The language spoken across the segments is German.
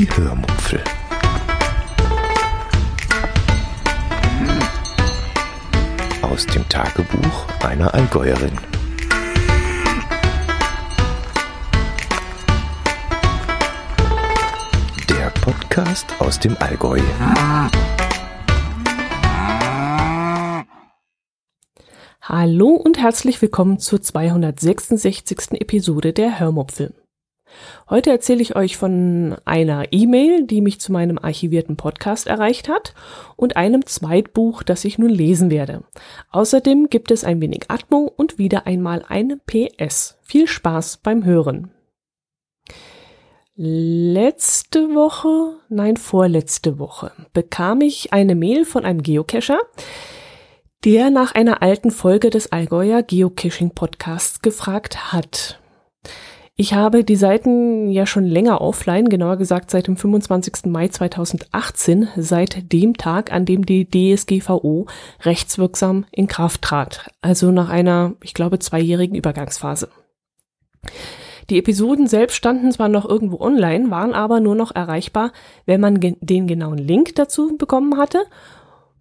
Die Hörmupfel. Aus dem Tagebuch einer Allgäuerin. Der Podcast aus dem Allgäu. Hallo und herzlich willkommen zur 266. Episode der Hörmupfel. Heute erzähle ich euch von einer E-Mail, die mich zu meinem archivierten Podcast erreicht hat und einem Zweitbuch, das ich nun lesen werde. Außerdem gibt es ein wenig Atmo und wieder einmal ein PS. Viel Spaß beim Hören. Letzte Woche, nein, vorletzte Woche bekam ich eine Mail von einem Geocacher, der nach einer alten Folge des Allgäuer Geocaching Podcasts gefragt hat. Ich habe die Seiten ja schon länger offline, genauer gesagt seit dem 25. Mai 2018, seit dem Tag, an dem die DSGVO rechtswirksam in Kraft trat, also nach einer, ich glaube, zweijährigen Übergangsphase. Die Episoden selbst standen zwar noch irgendwo online, waren aber nur noch erreichbar, wenn man den genauen Link dazu bekommen hatte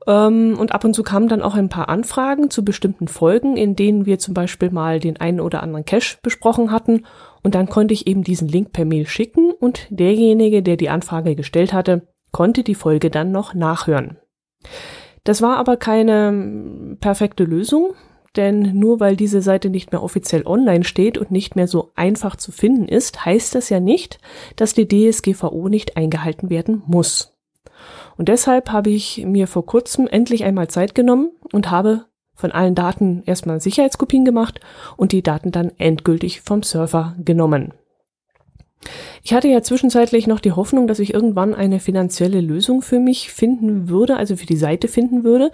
und ab und zu kamen dann auch ein paar Anfragen zu bestimmten Folgen, in denen wir zum Beispiel mal den einen oder anderen Cache besprochen hatten und dann konnte ich eben diesen Link per Mail schicken und derjenige, der die Anfrage gestellt hatte, konnte die Folge dann noch nachhören. Das war aber keine hm, perfekte Lösung, denn nur weil diese Seite nicht mehr offiziell online steht und nicht mehr so einfach zu finden ist, heißt das ja nicht, dass die DSGVO nicht eingehalten werden muss. Und deshalb habe ich mir vor kurzem endlich einmal Zeit genommen und habe von allen Daten erstmal Sicherheitskopien gemacht und die Daten dann endgültig vom Server genommen. Ich hatte ja zwischenzeitlich noch die Hoffnung, dass ich irgendwann eine finanzielle Lösung für mich finden würde, also für die Seite finden würde,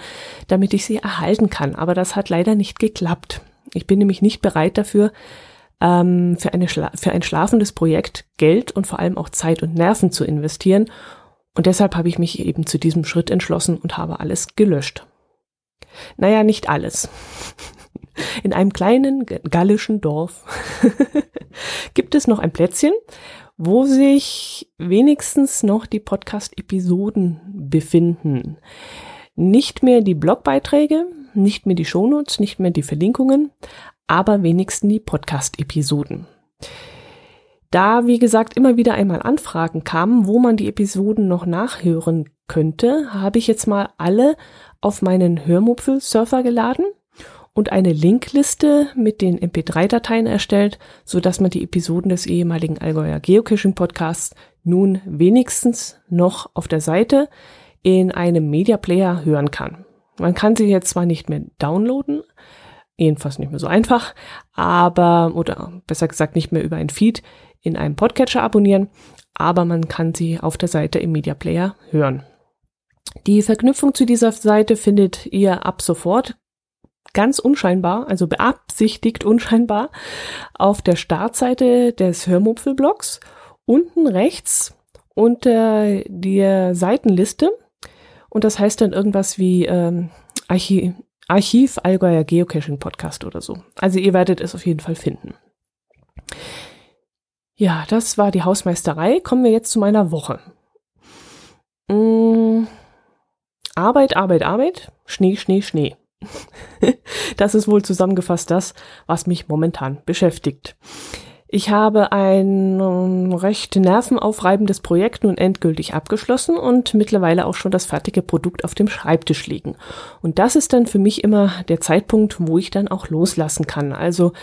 damit ich sie erhalten kann. Aber das hat leider nicht geklappt. Ich bin nämlich nicht bereit dafür, ähm, für, eine für ein schlafendes Projekt Geld und vor allem auch Zeit und Nerven zu investieren. Und deshalb habe ich mich eben zu diesem Schritt entschlossen und habe alles gelöscht. Naja, nicht alles. In einem kleinen gallischen Dorf gibt es noch ein Plätzchen, wo sich wenigstens noch die Podcast-Episoden befinden. Nicht mehr die Blogbeiträge, nicht mehr die Shownotes, nicht mehr die Verlinkungen, aber wenigstens die Podcast-Episoden. Da, wie gesagt, immer wieder einmal Anfragen kamen, wo man die Episoden noch nachhören könnte, habe ich jetzt mal alle auf meinen Hörmupfel-Surfer geladen und eine Linkliste mit den MP3-Dateien erstellt, so dass man die Episoden des ehemaligen Allgäuer Geocaching Podcasts nun wenigstens noch auf der Seite in einem Media Player hören kann. Man kann sie jetzt zwar nicht mehr downloaden, jedenfalls nicht mehr so einfach, aber, oder besser gesagt nicht mehr über ein Feed in einem Podcatcher abonnieren, aber man kann sie auf der Seite im Media Player hören. Die Verknüpfung zu dieser Seite findet ihr ab sofort ganz unscheinbar, also beabsichtigt unscheinbar, auf der Startseite des Hörmupfel-Blogs unten rechts unter der Seitenliste. Und das heißt dann irgendwas wie ähm, Archiv, Archiv Allgäuer Geocaching Podcast oder so. Also ihr werdet es auf jeden Fall finden. Ja, das war die Hausmeisterei. Kommen wir jetzt zu meiner Woche. Mmh Arbeit, Arbeit, Arbeit, Schnee, Schnee, Schnee. das ist wohl zusammengefasst das, was mich momentan beschäftigt. Ich habe ein ähm, recht nervenaufreibendes Projekt nun endgültig abgeschlossen und mittlerweile auch schon das fertige Produkt auf dem Schreibtisch liegen. Und das ist dann für mich immer der Zeitpunkt, wo ich dann auch loslassen kann. Also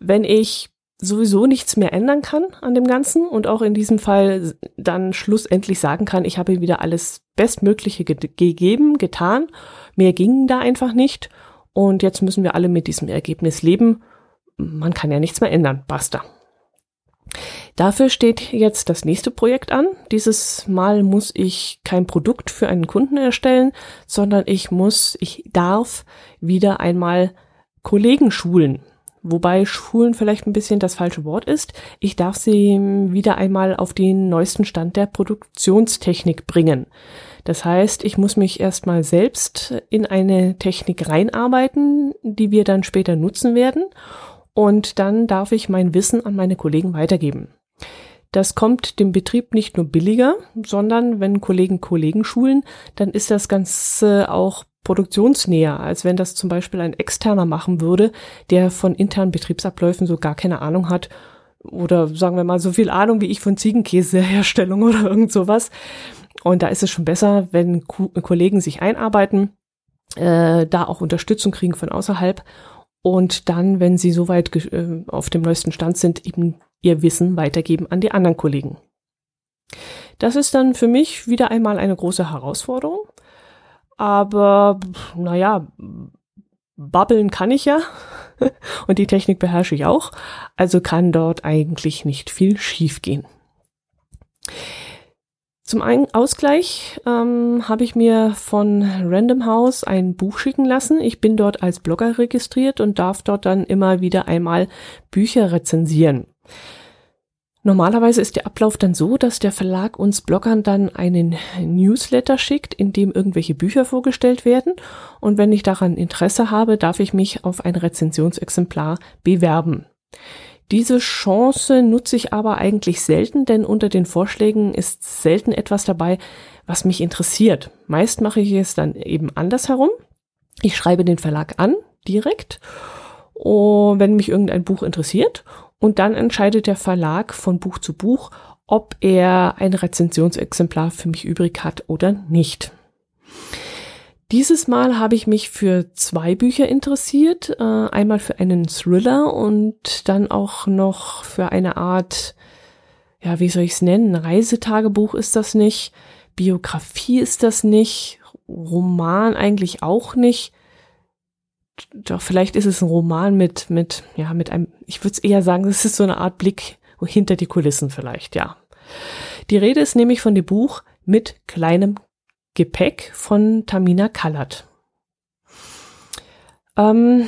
wenn ich sowieso nichts mehr ändern kann an dem Ganzen und auch in diesem Fall dann schlussendlich sagen kann, ich habe wieder alles Bestmögliche ge gegeben, getan. Mehr ging da einfach nicht. Und jetzt müssen wir alle mit diesem Ergebnis leben. Man kann ja nichts mehr ändern. Basta. Dafür steht jetzt das nächste Projekt an. Dieses Mal muss ich kein Produkt für einen Kunden erstellen, sondern ich muss, ich darf wieder einmal Kollegen schulen. Wobei Schulen vielleicht ein bisschen das falsche Wort ist. Ich darf sie wieder einmal auf den neuesten Stand der Produktionstechnik bringen. Das heißt, ich muss mich erstmal selbst in eine Technik reinarbeiten, die wir dann später nutzen werden. Und dann darf ich mein Wissen an meine Kollegen weitergeben. Das kommt dem Betrieb nicht nur billiger, sondern wenn Kollegen Kollegen schulen, dann ist das Ganze auch produktionsnäher, als wenn das zum Beispiel ein Externer machen würde, der von internen Betriebsabläufen so gar keine Ahnung hat oder sagen wir mal so viel Ahnung wie ich von Ziegenkäseherstellung oder irgend sowas. Und da ist es schon besser, wenn Kollegen sich einarbeiten, äh, da auch Unterstützung kriegen von außerhalb und dann, wenn sie soweit äh, auf dem neuesten Stand sind, eben ihr Wissen weitergeben an die anderen Kollegen. Das ist dann für mich wieder einmal eine große Herausforderung. Aber naja, babbeln kann ich ja und die Technik beherrsche ich auch. Also kann dort eigentlich nicht viel schiefgehen. Zum Ausgleich ähm, habe ich mir von Random House ein Buch schicken lassen. Ich bin dort als Blogger registriert und darf dort dann immer wieder einmal Bücher rezensieren. Normalerweise ist der Ablauf dann so, dass der Verlag uns Bloggern dann einen Newsletter schickt, in dem irgendwelche Bücher vorgestellt werden. Und wenn ich daran Interesse habe, darf ich mich auf ein Rezensionsexemplar bewerben. Diese Chance nutze ich aber eigentlich selten, denn unter den Vorschlägen ist selten etwas dabei, was mich interessiert. Meist mache ich es dann eben andersherum. Ich schreibe den Verlag an, direkt, oh, wenn mich irgendein Buch interessiert. Und dann entscheidet der Verlag von Buch zu Buch, ob er ein Rezensionsexemplar für mich übrig hat oder nicht. Dieses Mal habe ich mich für zwei Bücher interessiert. Äh, einmal für einen Thriller und dann auch noch für eine Art, ja, wie soll ich es nennen? Reisetagebuch ist das nicht. Biografie ist das nicht. Roman eigentlich auch nicht. Doch vielleicht ist es ein Roman mit, mit, ja, mit einem, ich würde es eher sagen, es ist so eine Art Blick hinter die Kulissen vielleicht, ja. Die Rede ist nämlich von dem Buch mit kleinem Gepäck von Tamina Kallert. Ähm,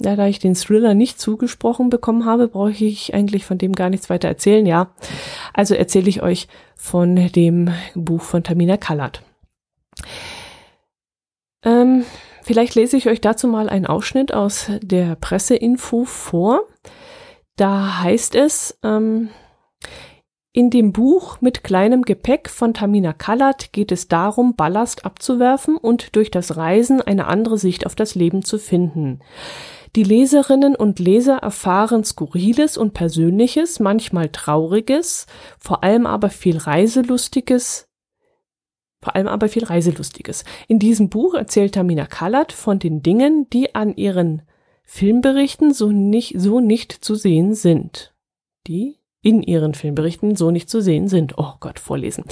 ja, da ich den Thriller nicht zugesprochen bekommen habe, brauche ich eigentlich von dem gar nichts weiter erzählen, ja. Also erzähle ich euch von dem Buch von Tamina Kallert. Ähm, vielleicht lese ich euch dazu mal einen Ausschnitt aus der Presseinfo vor. Da heißt es, ähm, in dem Buch mit kleinem Gepäck von Tamina Kallert geht es darum, Ballast abzuwerfen und durch das Reisen eine andere Sicht auf das Leben zu finden. Die Leserinnen und Leser erfahren Skurriles und Persönliches, manchmal Trauriges, vor allem aber viel Reiselustiges, vor allem aber viel Reiselustiges. In diesem Buch erzählt Tamina Kallert von den Dingen, die an ihren Filmberichten so nicht, so nicht zu sehen sind. Die in ihren Filmberichten so nicht zu sehen sind. Oh Gott, vorlesen.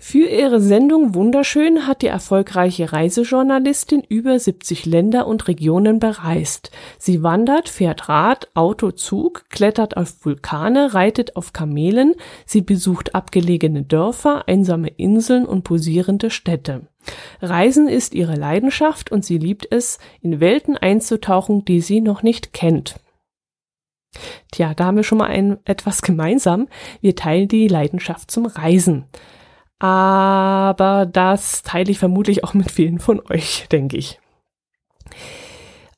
Für ihre Sendung Wunderschön hat die erfolgreiche Reisejournalistin über 70 Länder und Regionen bereist. Sie wandert, fährt Rad, Auto, Zug, klettert auf Vulkane, reitet auf Kamelen, sie besucht abgelegene Dörfer, einsame Inseln und posierende Städte. Reisen ist ihre Leidenschaft und sie liebt es, in Welten einzutauchen, die sie noch nicht kennt. Tja, da haben wir schon mal ein, etwas gemeinsam. Wir teilen die Leidenschaft zum Reisen. Aber das teile ich vermutlich auch mit vielen von euch, denke ich.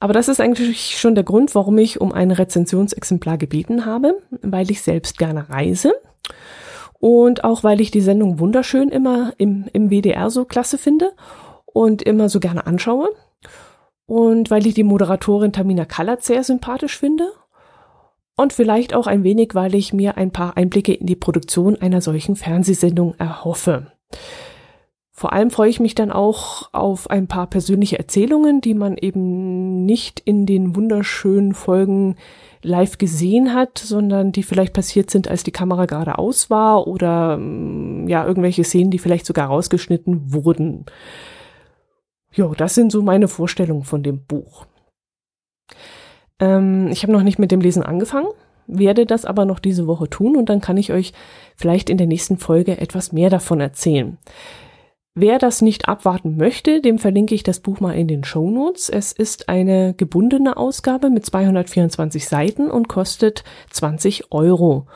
Aber das ist eigentlich schon der Grund, warum ich um ein Rezensionsexemplar gebeten habe, weil ich selbst gerne reise und auch weil ich die Sendung wunderschön immer im, im WDR so klasse finde und immer so gerne anschaue und weil ich die Moderatorin Tamina Kallert sehr sympathisch finde und vielleicht auch ein wenig, weil ich mir ein paar Einblicke in die Produktion einer solchen Fernsehsendung erhoffe. Vor allem freue ich mich dann auch auf ein paar persönliche Erzählungen, die man eben nicht in den wunderschönen Folgen live gesehen hat, sondern die vielleicht passiert sind, als die Kamera gerade aus war oder mm, ja, irgendwelche Szenen, die vielleicht sogar rausgeschnitten wurden. Jo, das sind so meine Vorstellungen von dem Buch. Ähm, ich habe noch nicht mit dem Lesen angefangen, werde das aber noch diese Woche tun und dann kann ich euch vielleicht in der nächsten Folge etwas mehr davon erzählen. Wer das nicht abwarten möchte, dem verlinke ich das Buch mal in den Show Notes. Es ist eine gebundene Ausgabe mit 224 Seiten und kostet 20 Euro.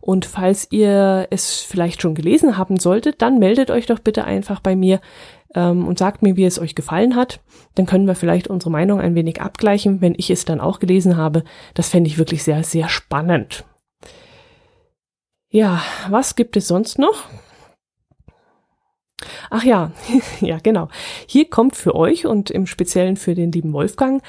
Und falls ihr es vielleicht schon gelesen haben solltet, dann meldet euch doch bitte einfach bei mir ähm, und sagt mir, wie es euch gefallen hat. Dann können wir vielleicht unsere Meinung ein wenig abgleichen, wenn ich es dann auch gelesen habe. Das fände ich wirklich sehr, sehr spannend. Ja, was gibt es sonst noch? Ach ja, ja, genau. Hier kommt für euch und im Speziellen für den lieben Wolfgang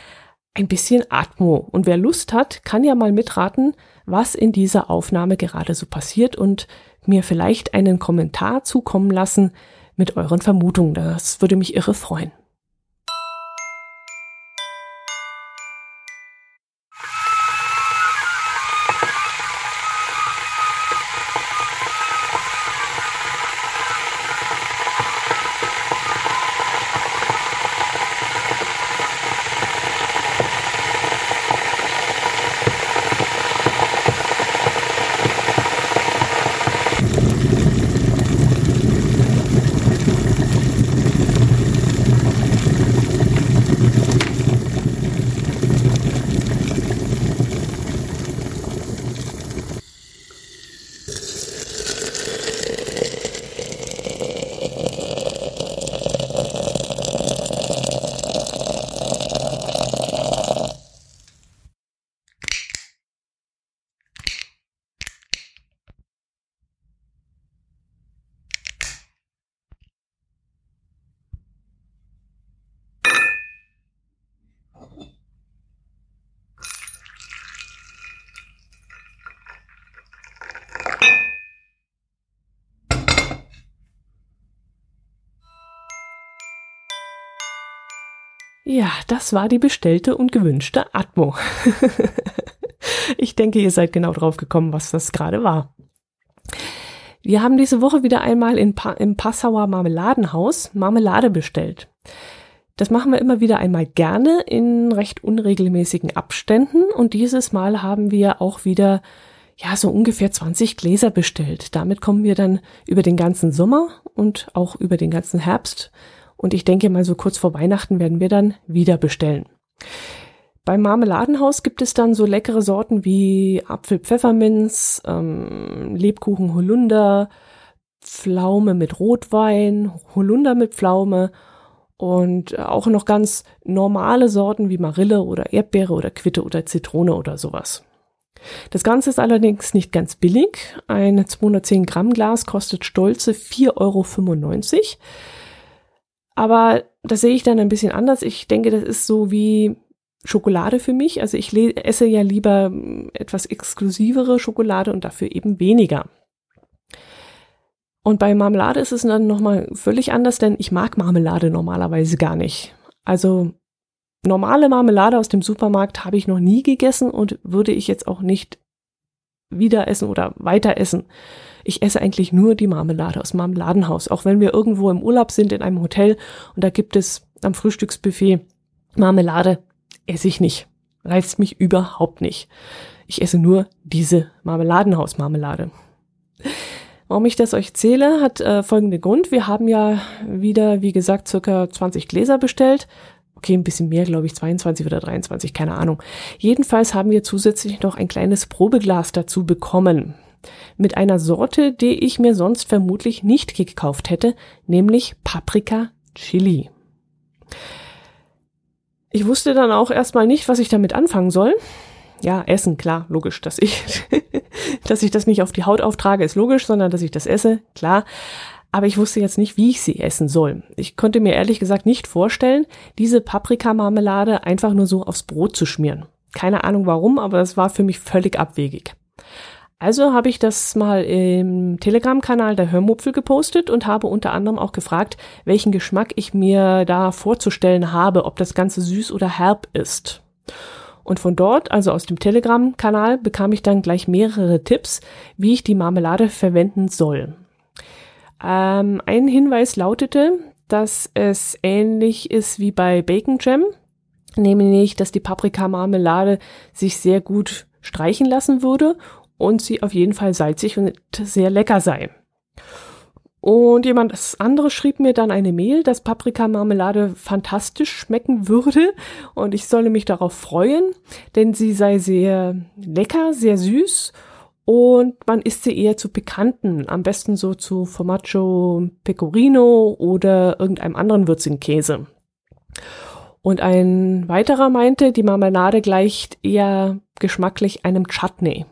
ein bisschen Atmo. Und wer Lust hat, kann ja mal mitraten, was in dieser Aufnahme gerade so passiert und mir vielleicht einen Kommentar zukommen lassen mit euren Vermutungen. Das würde mich irre freuen. Ja, das war die bestellte und gewünschte Atmo. ich denke, ihr seid genau drauf gekommen, was das gerade war. Wir haben diese Woche wieder einmal in pa im Passauer Marmeladenhaus Marmelade bestellt. Das machen wir immer wieder einmal gerne in recht unregelmäßigen Abständen und dieses Mal haben wir auch wieder ja so ungefähr 20 Gläser bestellt. Damit kommen wir dann über den ganzen Sommer und auch über den ganzen Herbst und ich denke mal, so kurz vor Weihnachten werden wir dann wieder bestellen. Beim Marmeladenhaus gibt es dann so leckere Sorten wie Apfel-Pfefferminz, ähm, Lebkuchen Holunder, Pflaume mit Rotwein, Holunder mit Pflaume und auch noch ganz normale Sorten wie Marille oder Erdbeere oder Quitte oder Zitrone oder sowas. Das Ganze ist allerdings nicht ganz billig. Ein 210 Gramm Glas kostet stolze 4,95 Euro. Aber das sehe ich dann ein bisschen anders. Ich denke, das ist so wie Schokolade für mich. Also ich esse ja lieber hm, etwas exklusivere Schokolade und dafür eben weniger. Und bei Marmelade ist es dann nochmal völlig anders, denn ich mag Marmelade normalerweise gar nicht. Also normale Marmelade aus dem Supermarkt habe ich noch nie gegessen und würde ich jetzt auch nicht wieder essen oder weiter essen. Ich esse eigentlich nur die Marmelade aus Marmeladenhaus. Auch wenn wir irgendwo im Urlaub sind in einem Hotel und da gibt es am Frühstücksbuffet Marmelade, esse ich nicht. Reizt mich überhaupt nicht. Ich esse nur diese Marmeladenhausmarmelade. Warum ich das euch zähle, hat äh, folgenden Grund. Wir haben ja wieder, wie gesagt, circa 20 Gläser bestellt. Okay, ein bisschen mehr, glaube ich, 22 oder 23, keine Ahnung. Jedenfalls haben wir zusätzlich noch ein kleines Probeglas dazu bekommen mit einer Sorte, die ich mir sonst vermutlich nicht gekauft hätte, nämlich Paprika Chili. Ich wusste dann auch erstmal nicht, was ich damit anfangen soll. Ja, essen, klar, logisch, dass ich, dass ich das nicht auf die Haut auftrage, ist logisch, sondern dass ich das esse, klar. Aber ich wusste jetzt nicht, wie ich sie essen soll. Ich konnte mir ehrlich gesagt nicht vorstellen, diese Paprikamarmelade einfach nur so aufs Brot zu schmieren. Keine Ahnung warum, aber das war für mich völlig abwegig. Also habe ich das mal im Telegram-Kanal der Hörmupfel gepostet und habe unter anderem auch gefragt, welchen Geschmack ich mir da vorzustellen habe, ob das Ganze süß oder herb ist. Und von dort, also aus dem Telegram-Kanal, bekam ich dann gleich mehrere Tipps, wie ich die Marmelade verwenden soll. Ähm, ein Hinweis lautete, dass es ähnlich ist wie bei Bacon Jam, nämlich, dass die Paprikamarmelade sich sehr gut streichen lassen würde und sie auf jeden Fall salzig und sehr lecker sei. Und jemand anderes schrieb mir dann eine Mail, dass Paprikamarmelade fantastisch schmecken würde und ich solle mich darauf freuen, denn sie sei sehr lecker, sehr süß und man isst sie eher zu Pikanten, am besten so zu Formaggio Pecorino oder irgendeinem anderen würzigen Käse. Und ein weiterer meinte, die Marmelade gleicht eher geschmacklich einem Chutney.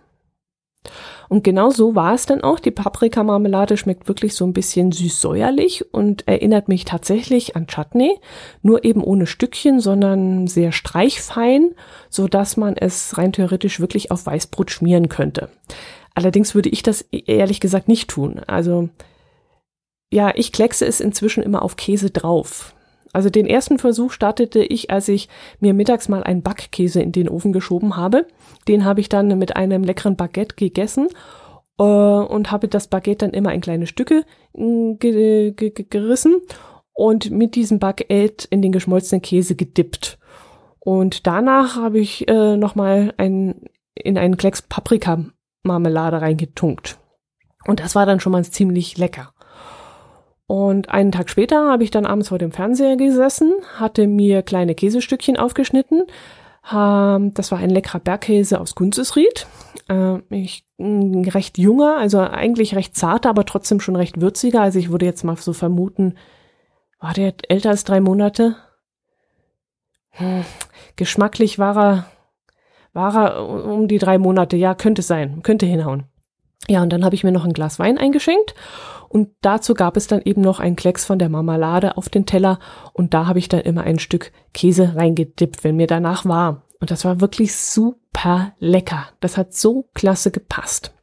Und genau so war es dann auch. Die Paprikamarmelade schmeckt wirklich so ein bisschen süß-säuerlich und erinnert mich tatsächlich an Chutney, nur eben ohne Stückchen, sondern sehr streichfein, so dass man es rein theoretisch wirklich auf Weißbrot schmieren könnte. Allerdings würde ich das e-, ehrlich gesagt nicht tun. Also ja, ich kleckse es inzwischen immer auf Käse drauf. Also den ersten Versuch startete ich, als ich mir mittags mal einen Backkäse in den Ofen geschoben habe. Den habe ich dann mit einem leckeren Baguette gegessen äh, und habe das Baguette dann immer in kleine Stücke äh, ge ge gerissen und mit diesem Baguette in den geschmolzenen Käse gedippt. Und danach habe ich äh, nochmal ein, in einen Klecks Paprika-Marmelade reingetunkt. Und das war dann schon mal ziemlich lecker. Und einen Tag später habe ich dann abends vor dem Fernseher gesessen, hatte mir kleine Käsestückchen aufgeschnitten. Das war ein leckerer Bergkäse aus Gunzesried. Äh, ich, recht junger, also eigentlich recht zarter, aber trotzdem schon recht würziger. Also ich würde jetzt mal so vermuten, war der älter als drei Monate? Hm, geschmacklich war er, war er um die drei Monate. Ja, könnte sein, könnte hinhauen. Ja, und dann habe ich mir noch ein Glas Wein eingeschenkt und dazu gab es dann eben noch einen Klecks von der Marmelade auf den Teller und da habe ich dann immer ein Stück Käse reingedippt, wenn mir danach war. Und das war wirklich super lecker. Das hat so klasse gepasst.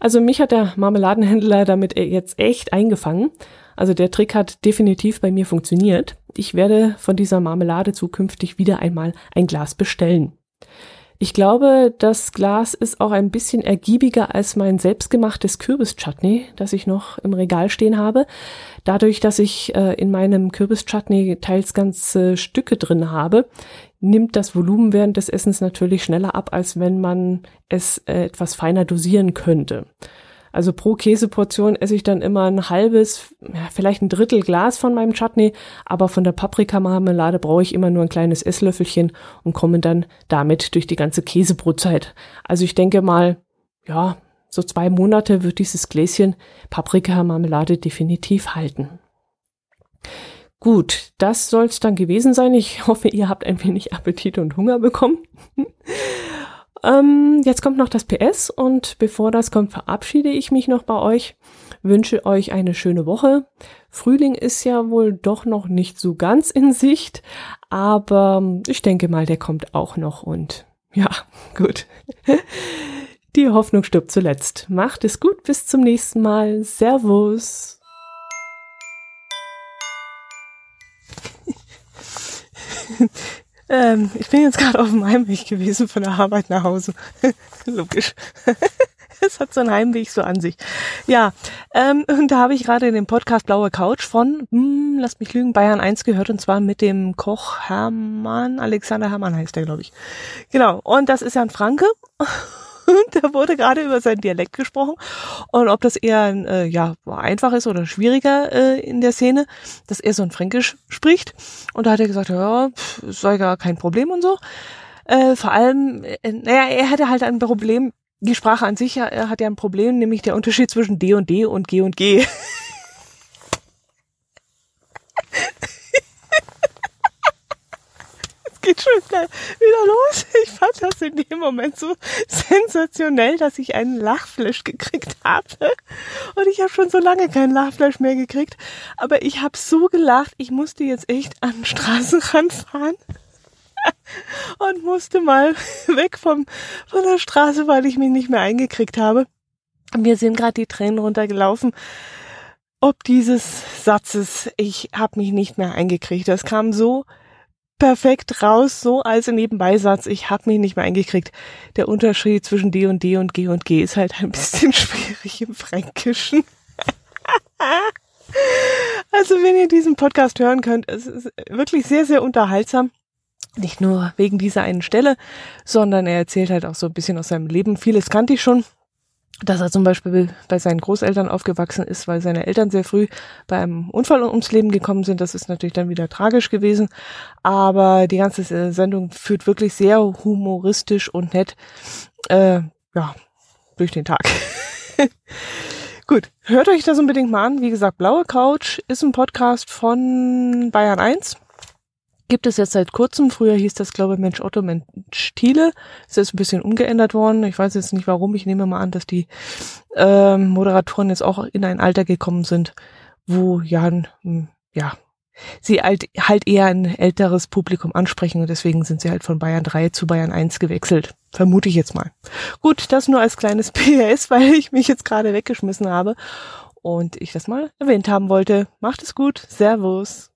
Also mich hat der Marmeladenhändler damit jetzt echt eingefangen. Also der Trick hat definitiv bei mir funktioniert. Ich werde von dieser Marmelade zukünftig wieder einmal ein Glas bestellen. Ich glaube, das Glas ist auch ein bisschen ergiebiger als mein selbstgemachtes Kürbischutney, das ich noch im Regal stehen habe. Dadurch, dass ich äh, in meinem Kürbischutney teils ganze Stücke drin habe, nimmt das Volumen während des Essens natürlich schneller ab, als wenn man es äh, etwas feiner dosieren könnte. Also pro Käseportion esse ich dann immer ein halbes, ja, vielleicht ein Drittel Glas von meinem Chutney, aber von der Paprikamarmelade brauche ich immer nur ein kleines Esslöffelchen und komme dann damit durch die ganze Käsebrotzeit. Also ich denke mal, ja, so zwei Monate wird dieses Gläschen Paprikamarmelade definitiv halten. Gut, das soll's dann gewesen sein. Ich hoffe, ihr habt ein wenig Appetit und Hunger bekommen. Ähm, jetzt kommt noch das PS und bevor das kommt, verabschiede ich mich noch bei euch. Wünsche euch eine schöne Woche. Frühling ist ja wohl doch noch nicht so ganz in Sicht, aber ich denke mal, der kommt auch noch und ja, gut. Die Hoffnung stirbt zuletzt. Macht es gut, bis zum nächsten Mal. Servus. Ähm, ich bin jetzt gerade auf dem Heimweg gewesen von der Arbeit nach Hause. Logisch. es hat so einen Heimweg so an sich. Ja, ähm, und da habe ich gerade dem Podcast Blaue Couch von, hm, lass mich lügen, Bayern 1 gehört und zwar mit dem Koch Hermann, Alexander Hermann heißt der, glaube ich. Genau, und das ist ja ein Franke und da wurde gerade über seinen Dialekt gesprochen und ob das eher äh, ja einfach ist oder schwieriger äh, in der Szene, dass er so ein Fränkisch spricht. Und da hat er gesagt, ja, sei gar kein Problem und so. Äh, vor allem, äh, naja, er hatte halt ein Problem, die Sprache an sich hat ja ein Problem, nämlich der Unterschied zwischen D und D und G und G. geht schon wieder los. Ich fand das in dem Moment so sensationell, dass ich einen Lachflash gekriegt habe. Und ich habe schon so lange keinen Lachflash mehr gekriegt. Aber ich habe so gelacht, ich musste jetzt echt an den Straßenrand fahren. Und musste mal weg vom, von der Straße, weil ich mich nicht mehr eingekriegt habe. Mir sind gerade die Tränen runtergelaufen ob dieses Satzes, ich habe mich nicht mehr eingekriegt. Das kam so perfekt raus, so als Nebenbeisatz. Ich habe mich nicht mehr eingekriegt. Der Unterschied zwischen D und D und G und G ist halt ein bisschen schwierig im Fränkischen. also wenn ihr diesen Podcast hören könnt, es ist wirklich sehr, sehr unterhaltsam. Nicht nur wegen dieser einen Stelle, sondern er erzählt halt auch so ein bisschen aus seinem Leben. Vieles kannte ich schon dass er zum Beispiel bei seinen Großeltern aufgewachsen ist, weil seine Eltern sehr früh bei einem Unfall ums Leben gekommen sind. Das ist natürlich dann wieder tragisch gewesen. Aber die ganze Sendung führt wirklich sehr humoristisch und nett, äh, ja, durch den Tag. Gut, hört euch das unbedingt mal an. Wie gesagt, Blaue Couch ist ein Podcast von Bayern 1. gibt es jetzt seit kurzem. Früher hieß das, glaube ich, Mensch Otto, Mensch Thiele. Es ist ein bisschen umgeändert worden. Ich weiß jetzt nicht warum. Ich nehme mal an, dass die ähm, Moderatoren jetzt auch in ein Alter gekommen sind, wo ja, ja, sie halt, halt eher ein älteres Publikum ansprechen und deswegen sind sie halt von Bayern 3 zu Bayern 1 gewechselt. Vermute ich jetzt mal. Gut, das nur als kleines PS, weil ich mich jetzt gerade weggeschmissen habe und ich das mal erwähnt haben wollte. Macht es gut. Servus.